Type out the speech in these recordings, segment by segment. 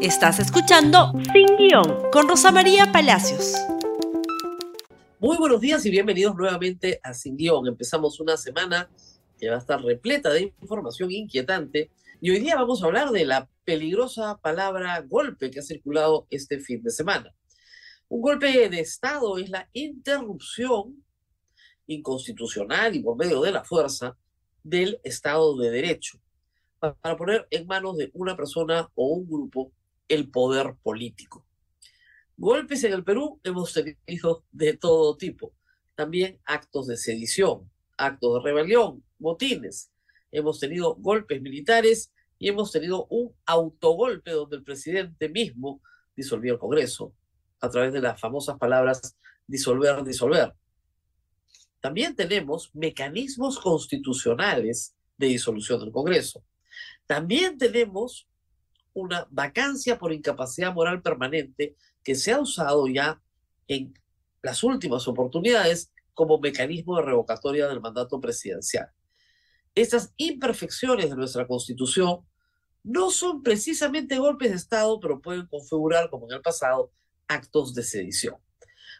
Estás escuchando Sin Guión con Rosa María Palacios. Muy buenos días y bienvenidos nuevamente a Sin Guión. Empezamos una semana que va a estar repleta de información inquietante y hoy día vamos a hablar de la peligrosa palabra golpe que ha circulado este fin de semana. Un golpe de Estado es la interrupción inconstitucional y por medio de la fuerza del Estado de Derecho para poner en manos de una persona o un grupo el poder político. Golpes en el Perú hemos tenido de todo tipo, también actos de sedición, actos de rebelión, motines. Hemos tenido golpes militares y hemos tenido un autogolpe donde el presidente mismo disolvió el Congreso a través de las famosas palabras disolver, disolver. También tenemos mecanismos constitucionales de disolución del Congreso. También tenemos una vacancia por incapacidad moral permanente que se ha usado ya en las últimas oportunidades como mecanismo de revocatoria del mandato presidencial. Estas imperfecciones de nuestra Constitución no son precisamente golpes de Estado, pero pueden configurar, como en el pasado, actos de sedición.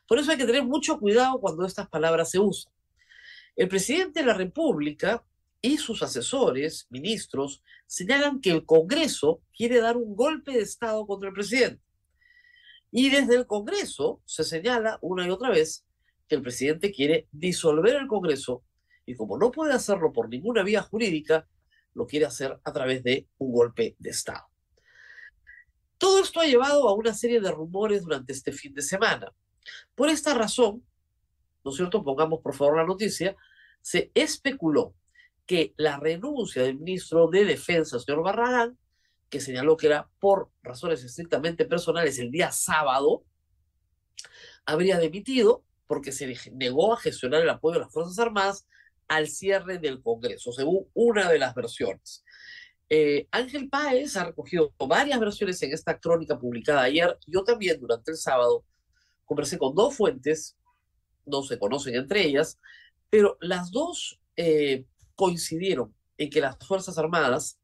Por eso hay que tener mucho cuidado cuando estas palabras se usan. El presidente de la República y sus asesores, ministros, señalan que el Congreso quiere dar un golpe de Estado contra el presidente. Y desde el Congreso se señala una y otra vez que el presidente quiere disolver el Congreso y como no puede hacerlo por ninguna vía jurídica, lo quiere hacer a través de un golpe de Estado. Todo esto ha llevado a una serie de rumores durante este fin de semana. Por esta razón, ¿no es cierto? Pongamos por favor la noticia, se especuló que la renuncia del ministro de Defensa, señor Barragán, que señaló que era por razones estrictamente personales el día sábado, habría demitido porque se negó a gestionar el apoyo de las Fuerzas Armadas al cierre del Congreso, según una de las versiones. Eh, Ángel Páez ha recogido varias versiones en esta crónica publicada ayer. Yo también durante el sábado conversé con dos fuentes, no se conocen entre ellas, pero las dos eh, coincidieron en que las Fuerzas Armadas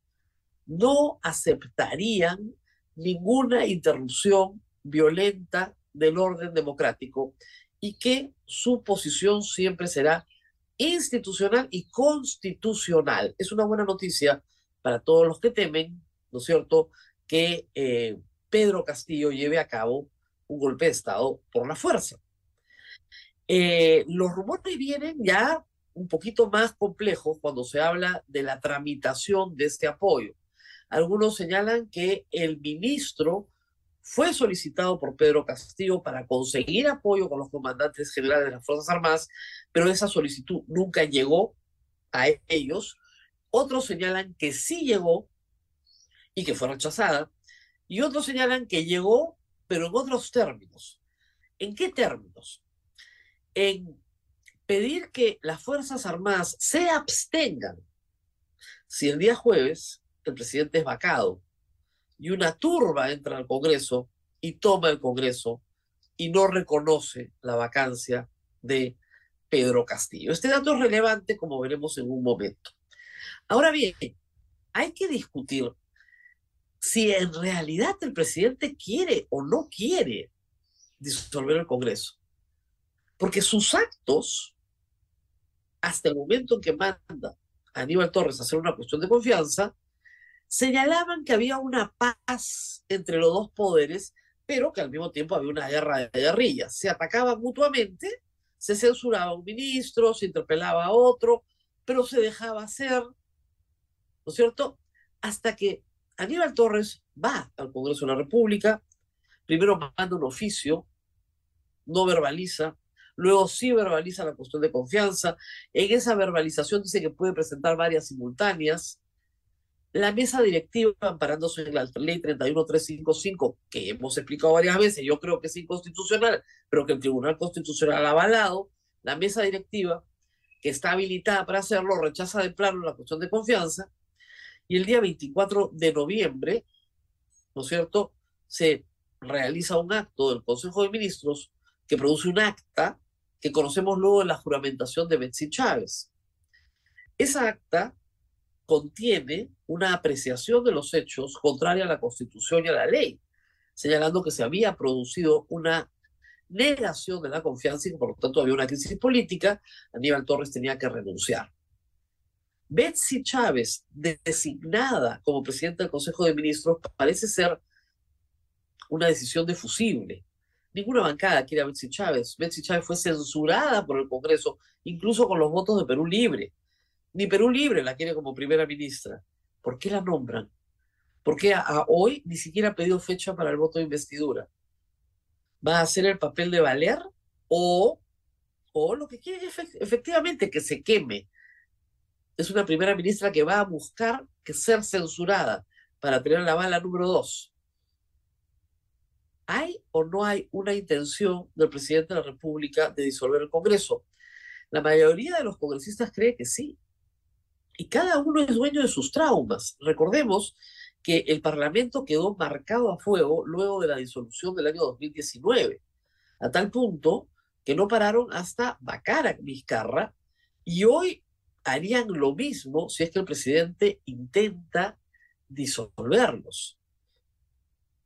no aceptarían ninguna interrupción violenta del orden democrático y que su posición siempre será institucional y constitucional. Es una buena noticia para todos los que temen, ¿no es cierto?, que eh, Pedro Castillo lleve a cabo un golpe de Estado por la fuerza. Eh, los rumores vienen ya un poquito más complejo cuando se habla de la tramitación de este apoyo. Algunos señalan que el ministro fue solicitado por Pedro Castillo para conseguir apoyo con los comandantes generales de las Fuerzas Armadas, pero esa solicitud nunca llegó a ellos. Otros señalan que sí llegó y que fue rechazada, y otros señalan que llegó, pero en otros términos. ¿En qué términos? En pedir que las Fuerzas Armadas se abstengan si el día jueves el presidente es vacado y una turba entra al Congreso y toma el Congreso y no reconoce la vacancia de Pedro Castillo. Este dato es relevante, como veremos en un momento. Ahora bien, hay que discutir si en realidad el presidente quiere o no quiere disolver el Congreso. Porque sus actos hasta el momento en que manda a Aníbal Torres a hacer una cuestión de confianza, señalaban que había una paz entre los dos poderes, pero que al mismo tiempo había una guerra de guerrillas. Se atacaban mutuamente, se censuraba un ministro, se interpelaba a otro, pero se dejaba hacer, ¿no es cierto? Hasta que Aníbal Torres va al Congreso de la República, primero manda un oficio, no verbaliza, luego sí verbaliza la cuestión de confianza, en esa verbalización dice que puede presentar varias simultáneas, la mesa directiva, amparándose en la ley 31355, que hemos explicado varias veces, yo creo que es inconstitucional, pero que el Tribunal Constitucional ha avalado, la mesa directiva, que está habilitada para hacerlo, rechaza de plano la cuestión de confianza, y el día 24 de noviembre, ¿no es cierto?, se realiza un acto del Consejo de Ministros que produce un acta que conocemos luego en la juramentación de Betsy Chávez. Esa acta contiene una apreciación de los hechos contraria a la Constitución y a la ley. señalando que se había producido una negación de la confianza y que por lo tanto había una crisis política, Aníbal Torres tenía que renunciar. Betsy Chávez, designada como presidenta del Consejo de Ministros, parece ser una decisión defusible. Ninguna bancada quiere a Betsy Chávez. Betsy Chávez fue censurada por el Congreso, incluso con los votos de Perú Libre. Ni Perú Libre la quiere como primera ministra. ¿Por qué la nombran? ¿Por qué a, hoy ni siquiera ha pedido fecha para el voto de investidura? ¿Va a hacer el papel de valer o, o lo que quiere es efectivamente que se queme? Es una primera ministra que va a buscar que ser censurada para tener la bala número dos. ¿Hay o no hay una intención del presidente de la República de disolver el Congreso? La mayoría de los congresistas cree que sí. Y cada uno es dueño de sus traumas. Recordemos que el Parlamento quedó marcado a fuego luego de la disolución del año 2019, a tal punto que no pararon hasta Bacara Vizcarra y hoy harían lo mismo si es que el presidente intenta disolverlos.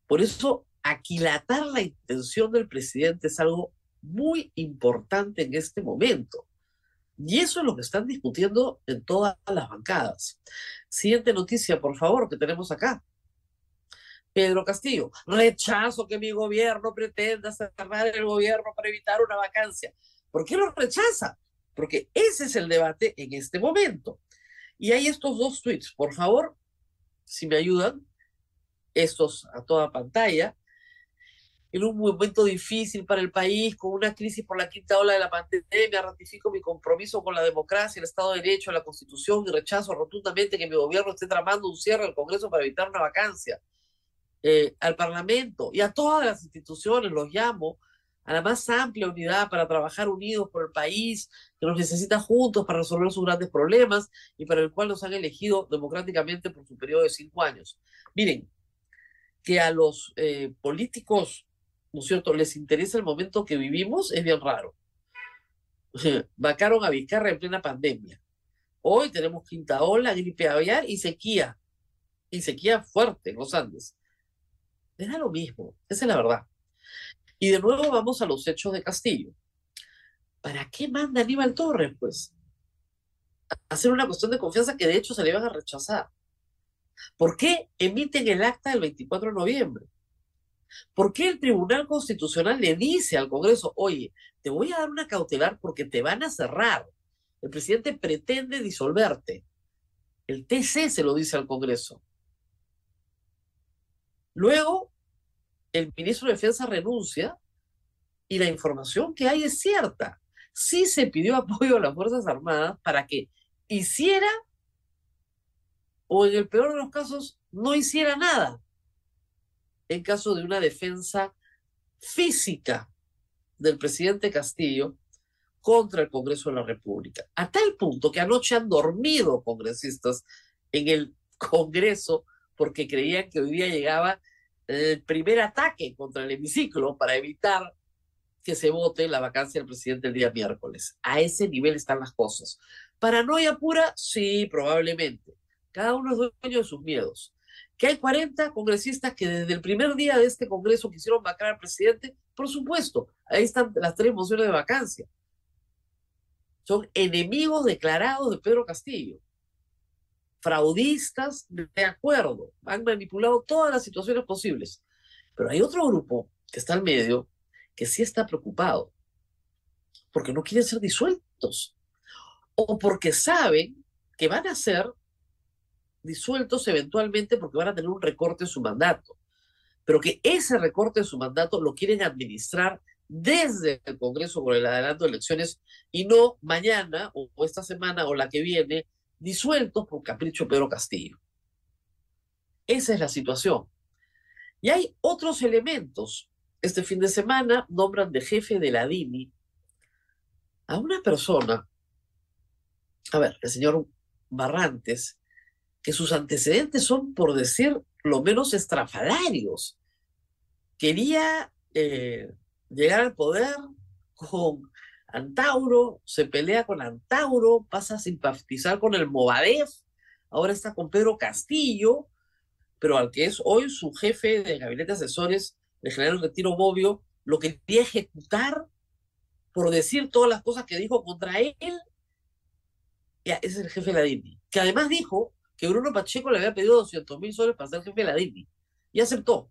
Por eso aquilatar la intención del presidente es algo muy importante en este momento. Y eso es lo que están discutiendo en todas las bancadas. Siguiente noticia, por favor, que tenemos acá. Pedro Castillo, rechazo que mi gobierno pretenda cerrar el gobierno para evitar una vacancia. ¿Por qué lo rechaza? Porque ese es el debate en este momento. Y hay estos dos tweets, por favor, si me ayudan, estos a toda pantalla en un momento difícil para el país, con una crisis por la quinta ola de la pandemia, ratifico mi compromiso con la democracia, el Estado de Derecho, la Constitución y rechazo rotundamente que mi gobierno esté tramando un cierre al Congreso para evitar una vacancia. Eh, al Parlamento y a todas las instituciones los llamo a la más amplia unidad para trabajar unidos por el país que nos necesita juntos para resolver sus grandes problemas y para el cual nos han elegido democráticamente por su periodo de cinco años. Miren, que a los eh, políticos ¿no es cierto?, les interesa el momento que vivimos, es bien raro. Vacaron a Vizcarra en plena pandemia. Hoy tenemos quinta ola, gripe aviar y sequía. Y sequía fuerte en los Andes. Les da lo mismo, esa es la verdad. Y de nuevo vamos a los hechos de Castillo. ¿Para qué manda Aníbal Torres, pues? hacer una cuestión de confianza que de hecho se le iban a rechazar. ¿Por qué emiten el acta del 24 de noviembre? ¿Por qué el Tribunal Constitucional le dice al Congreso, oye, te voy a dar una cautelar porque te van a cerrar? El presidente pretende disolverte. El TC se lo dice al Congreso. Luego, el ministro de Defensa renuncia y la información que hay es cierta. Sí se pidió apoyo a las Fuerzas Armadas para que hiciera o en el peor de los casos no hiciera nada en caso de una defensa física del presidente Castillo contra el Congreso de la República. A tal punto que anoche han dormido congresistas en el Congreso porque creían que hoy día llegaba el primer ataque contra el hemiciclo para evitar que se vote la vacancia del presidente el día miércoles. A ese nivel están las cosas. ¿Paranoia pura? Sí, probablemente. Cada uno es dueño de sus miedos. Que hay 40 congresistas que desde el primer día de este Congreso quisieron vacar al presidente, por supuesto, ahí están las tres mociones de vacancia. Son enemigos declarados de Pedro Castillo. Fraudistas, de acuerdo, han manipulado todas las situaciones posibles. Pero hay otro grupo que está al medio que sí está preocupado, porque no quieren ser disueltos, o porque saben que van a ser disueltos eventualmente porque van a tener un recorte en su mandato, pero que ese recorte en su mandato lo quieren administrar desde el Congreso con el adelanto de elecciones y no mañana o esta semana o la que viene disueltos por capricho Pedro Castillo. Esa es la situación. Y hay otros elementos. Este fin de semana nombran de jefe de la DINI a una persona, a ver, el señor Barrantes, que sus antecedentes son, por decir lo menos, estrafalarios. Quería eh, llegar al poder con Antauro, se pelea con Antauro, pasa a simpatizar con el Movadef, ahora está con Pedro Castillo, pero al que es hoy su jefe de gabinete de asesores, el general Retiro Bobbio, lo quería ejecutar por decir todas las cosas que dijo contra él. Ese es el jefe de la DINI, que además dijo que Bruno Pacheco le había pedido 200 mil soles para ser jefe de la DINI, y aceptó.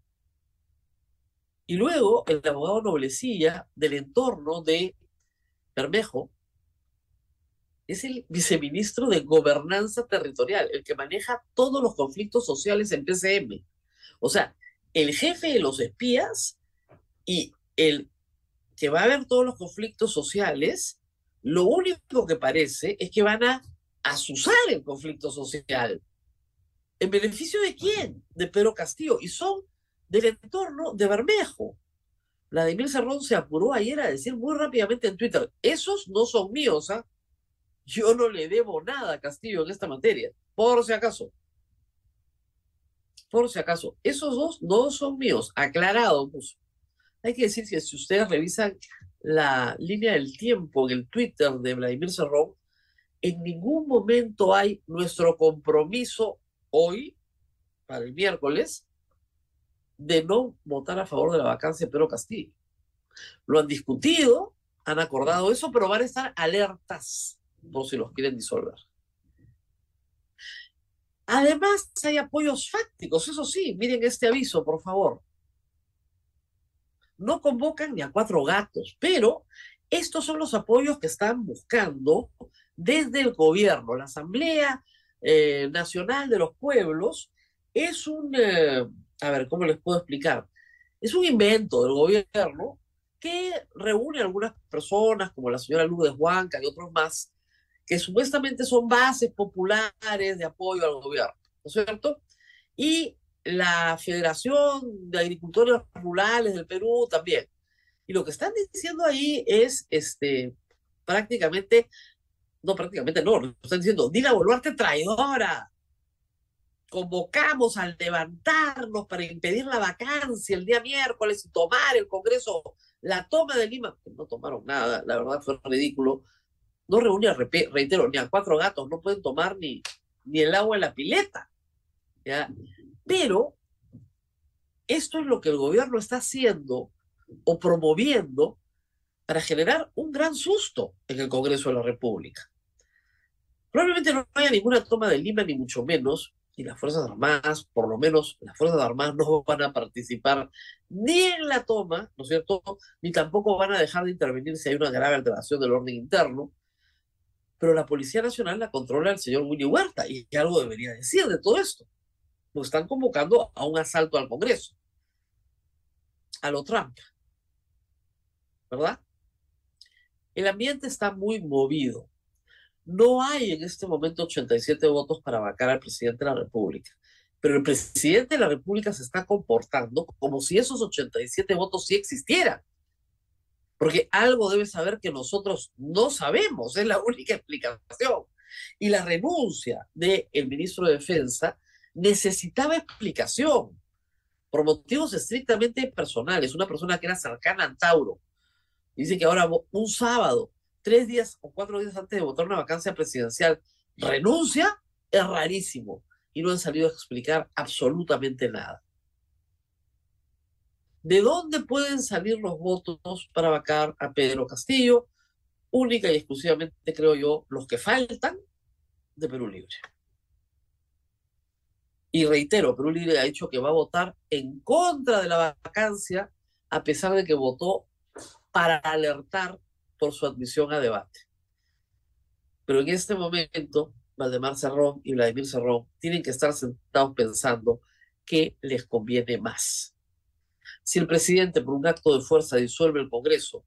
Y luego el abogado Noblecilla, del entorno de Bermejo, es el viceministro de Gobernanza Territorial, el que maneja todos los conflictos sociales en PCM. O sea, el jefe de los espías y el que va a ver todos los conflictos sociales, lo único que parece es que van a asusar el conflicto social. ¿En beneficio de quién? De Pedro Castillo. Y son del entorno de Bermejo. Vladimir Cerrón se apuró ayer a decir muy rápidamente en Twitter, esos no son míos, ¿ah? Yo no le debo nada a Castillo en esta materia, por si acaso. Por si acaso, esos dos no son míos, aclarado. Hay que decir que si ustedes revisan la línea del tiempo en el Twitter de Vladimir Cerrón, en ningún momento hay nuestro compromiso hoy, para el miércoles, de no votar a favor de la vacancia de Pedro Castillo. Lo han discutido, han acordado eso, pero van a estar alertas por si los quieren disolver. Además, hay apoyos fácticos, eso sí, miren este aviso, por favor. No convocan ni a cuatro gatos, pero estos son los apoyos que están buscando desde el gobierno. La Asamblea eh, Nacional de los Pueblos es un... Eh, a ver, ¿cómo les puedo explicar? Es un invento del gobierno que reúne algunas personas, como la señora Lourdes Huanca y otros más, que supuestamente son bases populares de apoyo al gobierno, ¿no es cierto? Y la Federación de Agricultores Rurales del Perú también. Y lo que están diciendo ahí es, este, prácticamente, no prácticamente no, están diciendo, Dina Boluarte traidora, convocamos al levantarnos para impedir la vacancia el día miércoles y tomar el Congreso, la toma de Lima, no tomaron nada, la verdad fue ridículo, no reúne, reitero, ni a cuatro gatos, no pueden tomar ni, ni el agua en la pileta, ¿ya? Pero esto es lo que el gobierno está haciendo o promoviendo para generar un gran susto en el Congreso de la República. Probablemente no haya ninguna toma de Lima, ni mucho menos, y las Fuerzas Armadas, por lo menos las Fuerzas Armadas no van a participar ni en la toma, ¿no es cierto?, ni tampoco van a dejar de intervenir si hay una grave alteración del orden interno, pero la Policía Nacional la controla el señor Willy Huerta, y algo debería decir de todo esto. Nos están convocando a un asalto al Congreso, a lo Trump, ¿verdad? El ambiente está muy movido. No hay en este momento 87 votos para vacar al presidente de la República, pero el presidente de la República se está comportando como si esos 87 votos sí existieran. Porque algo debe saber que nosotros no sabemos, es la única explicación. Y la renuncia del ministro de Defensa necesitaba explicación por motivos estrictamente personales. Una persona que era cercana a Dice que ahora un sábado tres días o cuatro días antes de votar una vacancia presidencial, renuncia, es rarísimo. Y no han salido a explicar absolutamente nada. ¿De dónde pueden salir los votos para vacar a Pedro Castillo? Única y exclusivamente, creo yo, los que faltan de Perú Libre. Y reitero, Perú Libre ha dicho que va a votar en contra de la vacancia, a pesar de que votó para alertar por su admisión a debate. Pero en este momento, Valdemar Cerrón y Vladimir Cerrón tienen que estar sentados pensando qué les conviene más. Si el presidente por un acto de fuerza disuelve el Congreso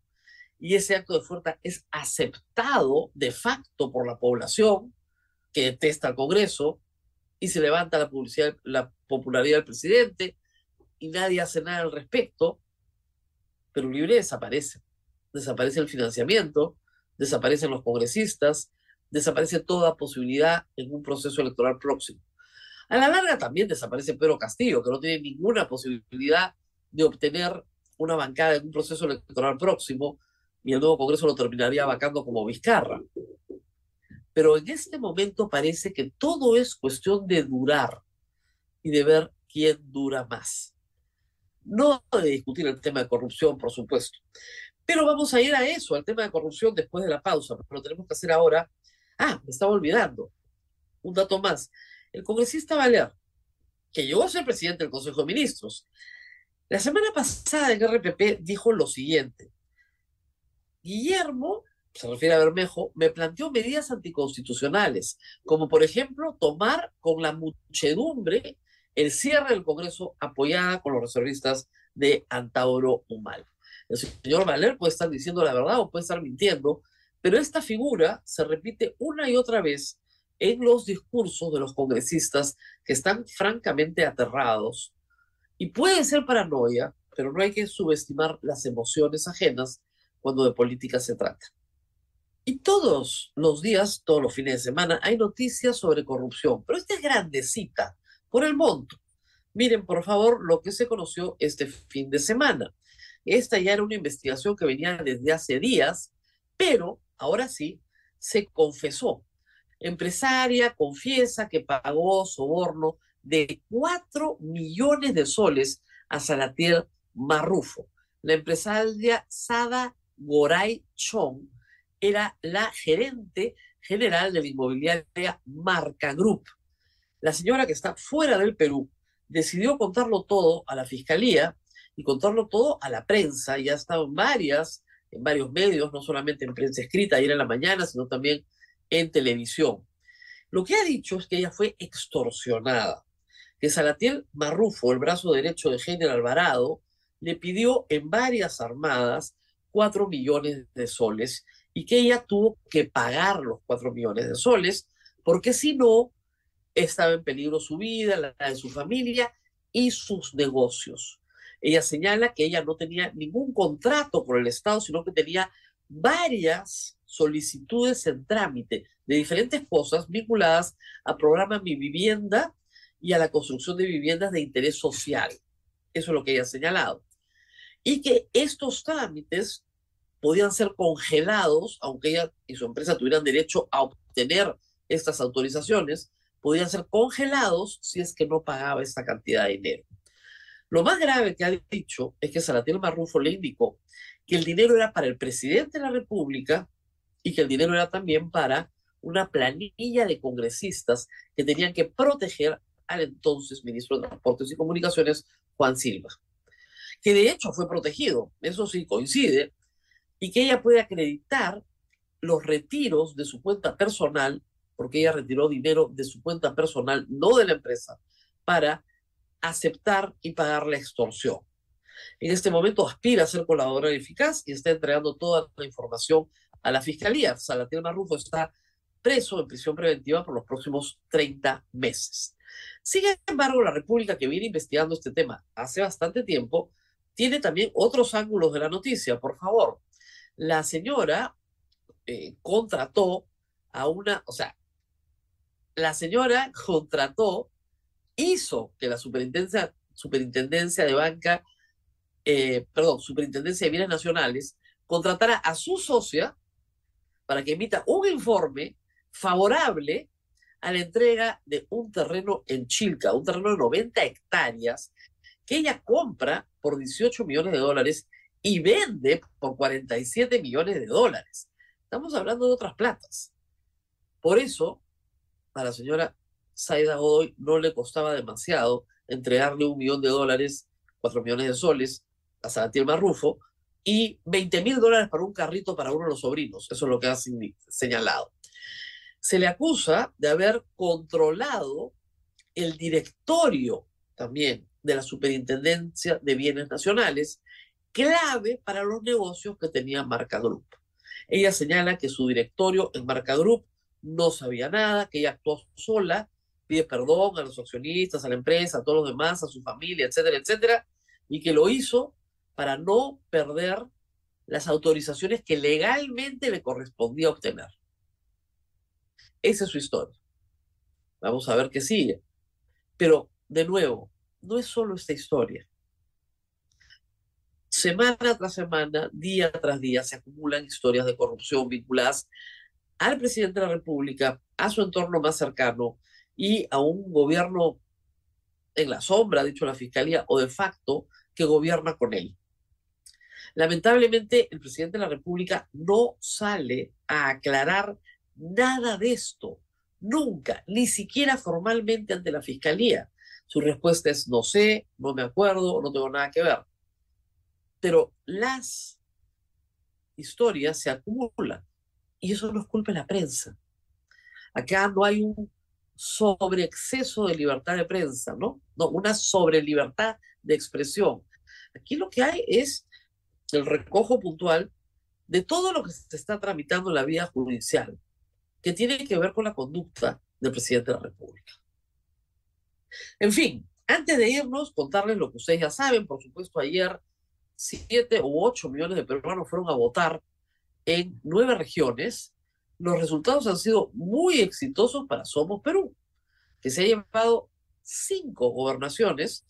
y ese acto de fuerza es aceptado de facto por la población que detesta al Congreso y se levanta la, la popularidad del presidente y nadie hace nada al respecto, pero Libre desaparece desaparece el financiamiento, desaparecen los congresistas, desaparece toda posibilidad en un proceso electoral próximo. A la larga también desaparece Pedro Castillo, que no tiene ninguna posibilidad de obtener una bancada en un proceso electoral próximo y el nuevo Congreso lo terminaría vacando como Vizcarra. Pero en este momento parece que todo es cuestión de durar y de ver quién dura más. No de discutir el tema de corrupción, por supuesto. Pero vamos a ir a eso, al tema de corrupción después de la pausa, pero lo tenemos que hacer ahora. Ah, me estaba olvidando. Un dato más. El congresista Valer, que llegó a ser presidente del Consejo de Ministros, la semana pasada en RPP dijo lo siguiente. Guillermo, se refiere a Bermejo, me planteó medidas anticonstitucionales, como por ejemplo tomar con la muchedumbre el cierre del Congreso apoyada con los reservistas de Antauro Humal. El señor Valer puede estar diciendo la verdad o puede estar mintiendo, pero esta figura se repite una y otra vez en los discursos de los congresistas que están francamente aterrados. Y puede ser paranoia, pero no hay que subestimar las emociones ajenas cuando de política se trata. Y todos los días, todos los fines de semana, hay noticias sobre corrupción, pero esta es grandecita por el monto. Miren, por favor, lo que se conoció este fin de semana. Esta ya era una investigación que venía desde hace días, pero ahora sí se confesó. Empresaria confiesa que pagó soborno de 4 millones de soles a Salatiel Marrufo. La empresaria Sada Goray Chong era la gerente general de la inmobiliaria Marca Group la señora que está fuera del Perú decidió contarlo todo a la fiscalía y contarlo todo a la prensa. Y ha estado en varias, en varios medios, no solamente en prensa escrita ayer en la mañana, sino también en televisión. Lo que ha dicho es que ella fue extorsionada, que Salatiel Marrufo, el brazo derecho de General Alvarado, le pidió en varias armadas cuatro millones de soles y que ella tuvo que pagar los cuatro millones de soles, porque si no, estaba en peligro su vida, la de su familia y sus negocios. Ella señala que ella no tenía ningún contrato con el Estado, sino que tenía varias solicitudes en trámite de diferentes cosas vinculadas al programa Mi Vivienda y a la construcción de viviendas de interés social. Eso es lo que ella ha señalado. Y que estos trámites podían ser congelados, aunque ella y su empresa tuvieran derecho a obtener estas autorizaciones, podían ser congelados si es que no pagaba esta cantidad de dinero. Lo más grave que ha dicho es que Salatiel Marrufo le indicó que el dinero era para el presidente de la República y que el dinero era también para una planilla de congresistas que tenían que proteger al entonces ministro de Transportes y Comunicaciones, Juan Silva, que de hecho fue protegido, eso sí coincide, y que ella puede acreditar los retiros de su cuenta personal porque ella retiró dinero de su cuenta personal, no de la empresa, para aceptar y pagar la extorsión. En este momento aspira a ser colaboradora eficaz y está entregando toda la información a la fiscalía. Salatiel Marrufo está preso en prisión preventiva por los próximos 30 meses. Sin embargo, la República que viene investigando este tema hace bastante tiempo tiene también otros ángulos de la noticia. Por favor, la señora eh, contrató a una, o sea, la señora contrató, hizo que la superintendencia, de banca, eh, perdón, superintendencia de bienes nacionales, contratara a su socia para que emita un informe favorable a la entrega de un terreno en Chilca, un terreno de 90 hectáreas, que ella compra por 18 millones de dólares y vende por 47 millones de dólares. Estamos hablando de otras platas. Por eso, a la señora Zaida Godoy no le costaba demasiado entregarle un millón de dólares, cuatro millones de soles a Salatiel Marrufo y 20 mil dólares para un carrito para uno de los sobrinos. Eso es lo que ha señalado. Se le acusa de haber controlado el directorio también de la Superintendencia de Bienes Nacionales, clave para los negocios que tenía Marca Group. Ella señala que su directorio en Marca Group no sabía nada, que ella actuó sola, pide perdón a los accionistas, a la empresa, a todos los demás, a su familia, etcétera, etcétera, y que lo hizo para no perder las autorizaciones que legalmente le correspondía obtener. Esa es su historia. Vamos a ver qué sigue. Pero, de nuevo, no es solo esta historia. Semana tras semana, día tras día, se acumulan historias de corrupción vinculadas al presidente de la República, a su entorno más cercano y a un gobierno en la sombra, ha dicho la Fiscalía, o de facto, que gobierna con él. Lamentablemente, el presidente de la República no sale a aclarar nada de esto, nunca, ni siquiera formalmente ante la Fiscalía. Su respuesta es no sé, no me acuerdo, no tengo nada que ver. Pero las historias se acumulan y eso no es culpa de la prensa. Acá no hay un sobreexceso de libertad de prensa, ¿no? No, una sobre libertad de expresión. Aquí lo que hay es el recojo puntual de todo lo que se está tramitando en la vía judicial, que tiene que ver con la conducta del presidente de la República. En fin, antes de irnos, contarles lo que ustedes ya saben, por supuesto, ayer siete u ocho millones de peruanos fueron a votar en nueve regiones. Los resultados han sido muy exitosos para Somos Perú, que se ha llevado cinco gobernaciones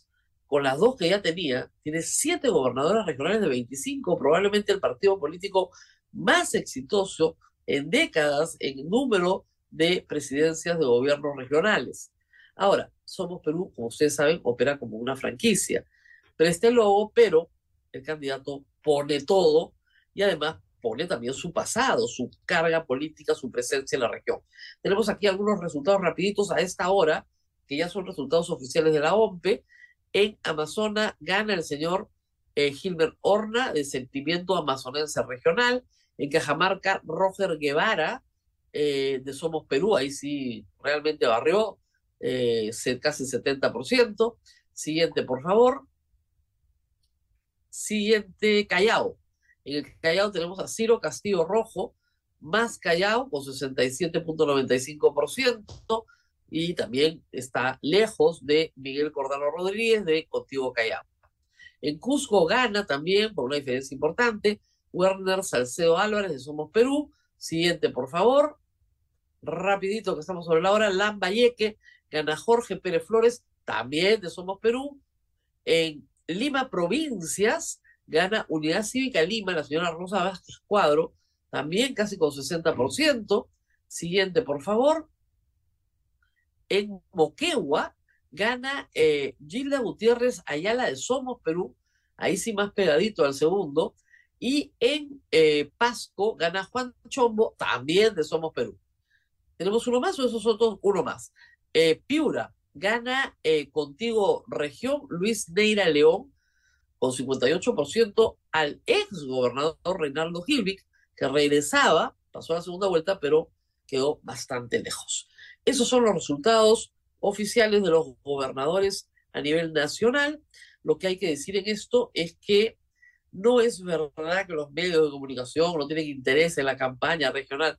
con las dos que ya tenía, tiene siete gobernadoras regionales de 25, probablemente el partido político más exitoso en décadas en número de presidencias de gobiernos regionales. Ahora, Somos Perú, como ustedes saben, opera como una franquicia. Preste logo, pero el candidato pone todo y además pone también su pasado, su carga política, su presencia en la región. Tenemos aquí algunos resultados rapiditos a esta hora, que ya son resultados oficiales de la OMPE. En Amazonas gana el señor eh, Gilbert Horna de Sentimiento Amazonense Regional. En Cajamarca, Roger Guevara eh, de Somos Perú, ahí sí realmente barrió, eh, casi 70%. Siguiente, por favor. Siguiente, Callao. En el Callao tenemos a Ciro Castillo Rojo, más Callao con 67.95% y también está lejos de Miguel Cordano Rodríguez de Contigo Callao. En Cusco gana también, por una diferencia importante, Werner Salcedo Álvarez de Somos Perú. Siguiente, por favor. Rapidito que estamos sobre la hora. Lambayeque gana Jorge Pérez Flores, también de Somos Perú. En Lima Provincias gana Unidad Cívica Lima, la señora Rosa Vázquez Cuadro, también casi con 60%. Siguiente, por favor en Moquegua gana eh, Gilda Gutiérrez Ayala de Somos Perú, ahí sí más pegadito al segundo, y en eh, Pasco gana Juan Chombo, también de Somos Perú. ¿Tenemos uno más o esos otros uno más? Eh, Piura gana contigo región Luis Neira León con 58% al ex gobernador Reinaldo Gilvic, que regresaba, pasó a la segunda vuelta, pero quedó bastante lejos. Esos son los resultados oficiales de los gobernadores a nivel nacional. Lo que hay que decir en esto es que no es verdad que los medios de comunicación no tienen interés en la campaña regional.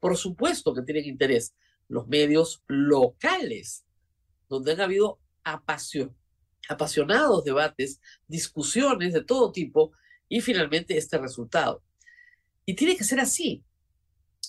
Por supuesto que tienen interés los medios locales, donde han habido apasionados debates, discusiones de todo tipo y finalmente este resultado. Y tiene que ser así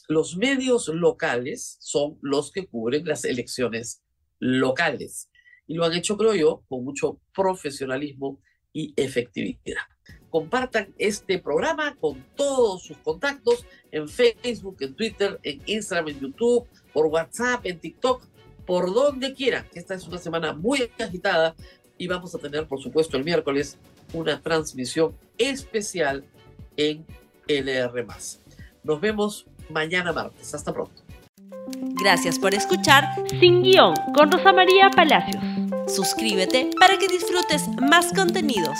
los medios locales son los que cubren las elecciones locales. Y lo han hecho, creo yo, con mucho profesionalismo y efectividad. Compartan este programa con todos sus contactos en Facebook, en Twitter, en Instagram, en YouTube, por WhatsApp, en TikTok, por donde quieran. Esta es una semana muy agitada y vamos a tener, por supuesto, el miércoles una transmisión especial en LR. Nos vemos mañana martes. Hasta pronto. Gracias por escuchar Sin Guión con Rosa María Palacios. Suscríbete para que disfrutes más contenidos.